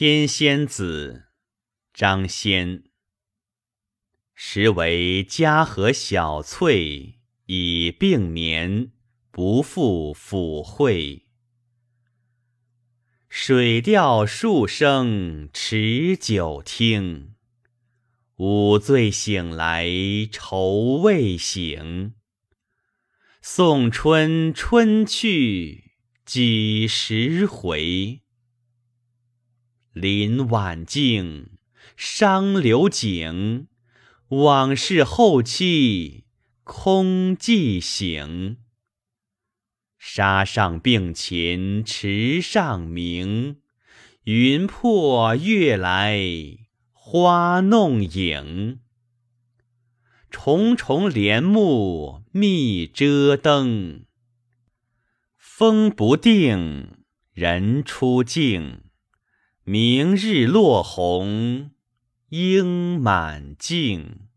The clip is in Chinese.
天仙子，张先。时为嘉禾小翠，已并眠，不复抚会。水调数声持酒听，午醉醒来愁未醒。送春春去几时回？林晚静，伤流景，往事后期空记醒。沙上并禽池上鸣，云破月来花弄影。重重帘幕密遮灯，风不定，人初静。明日落红，应满径。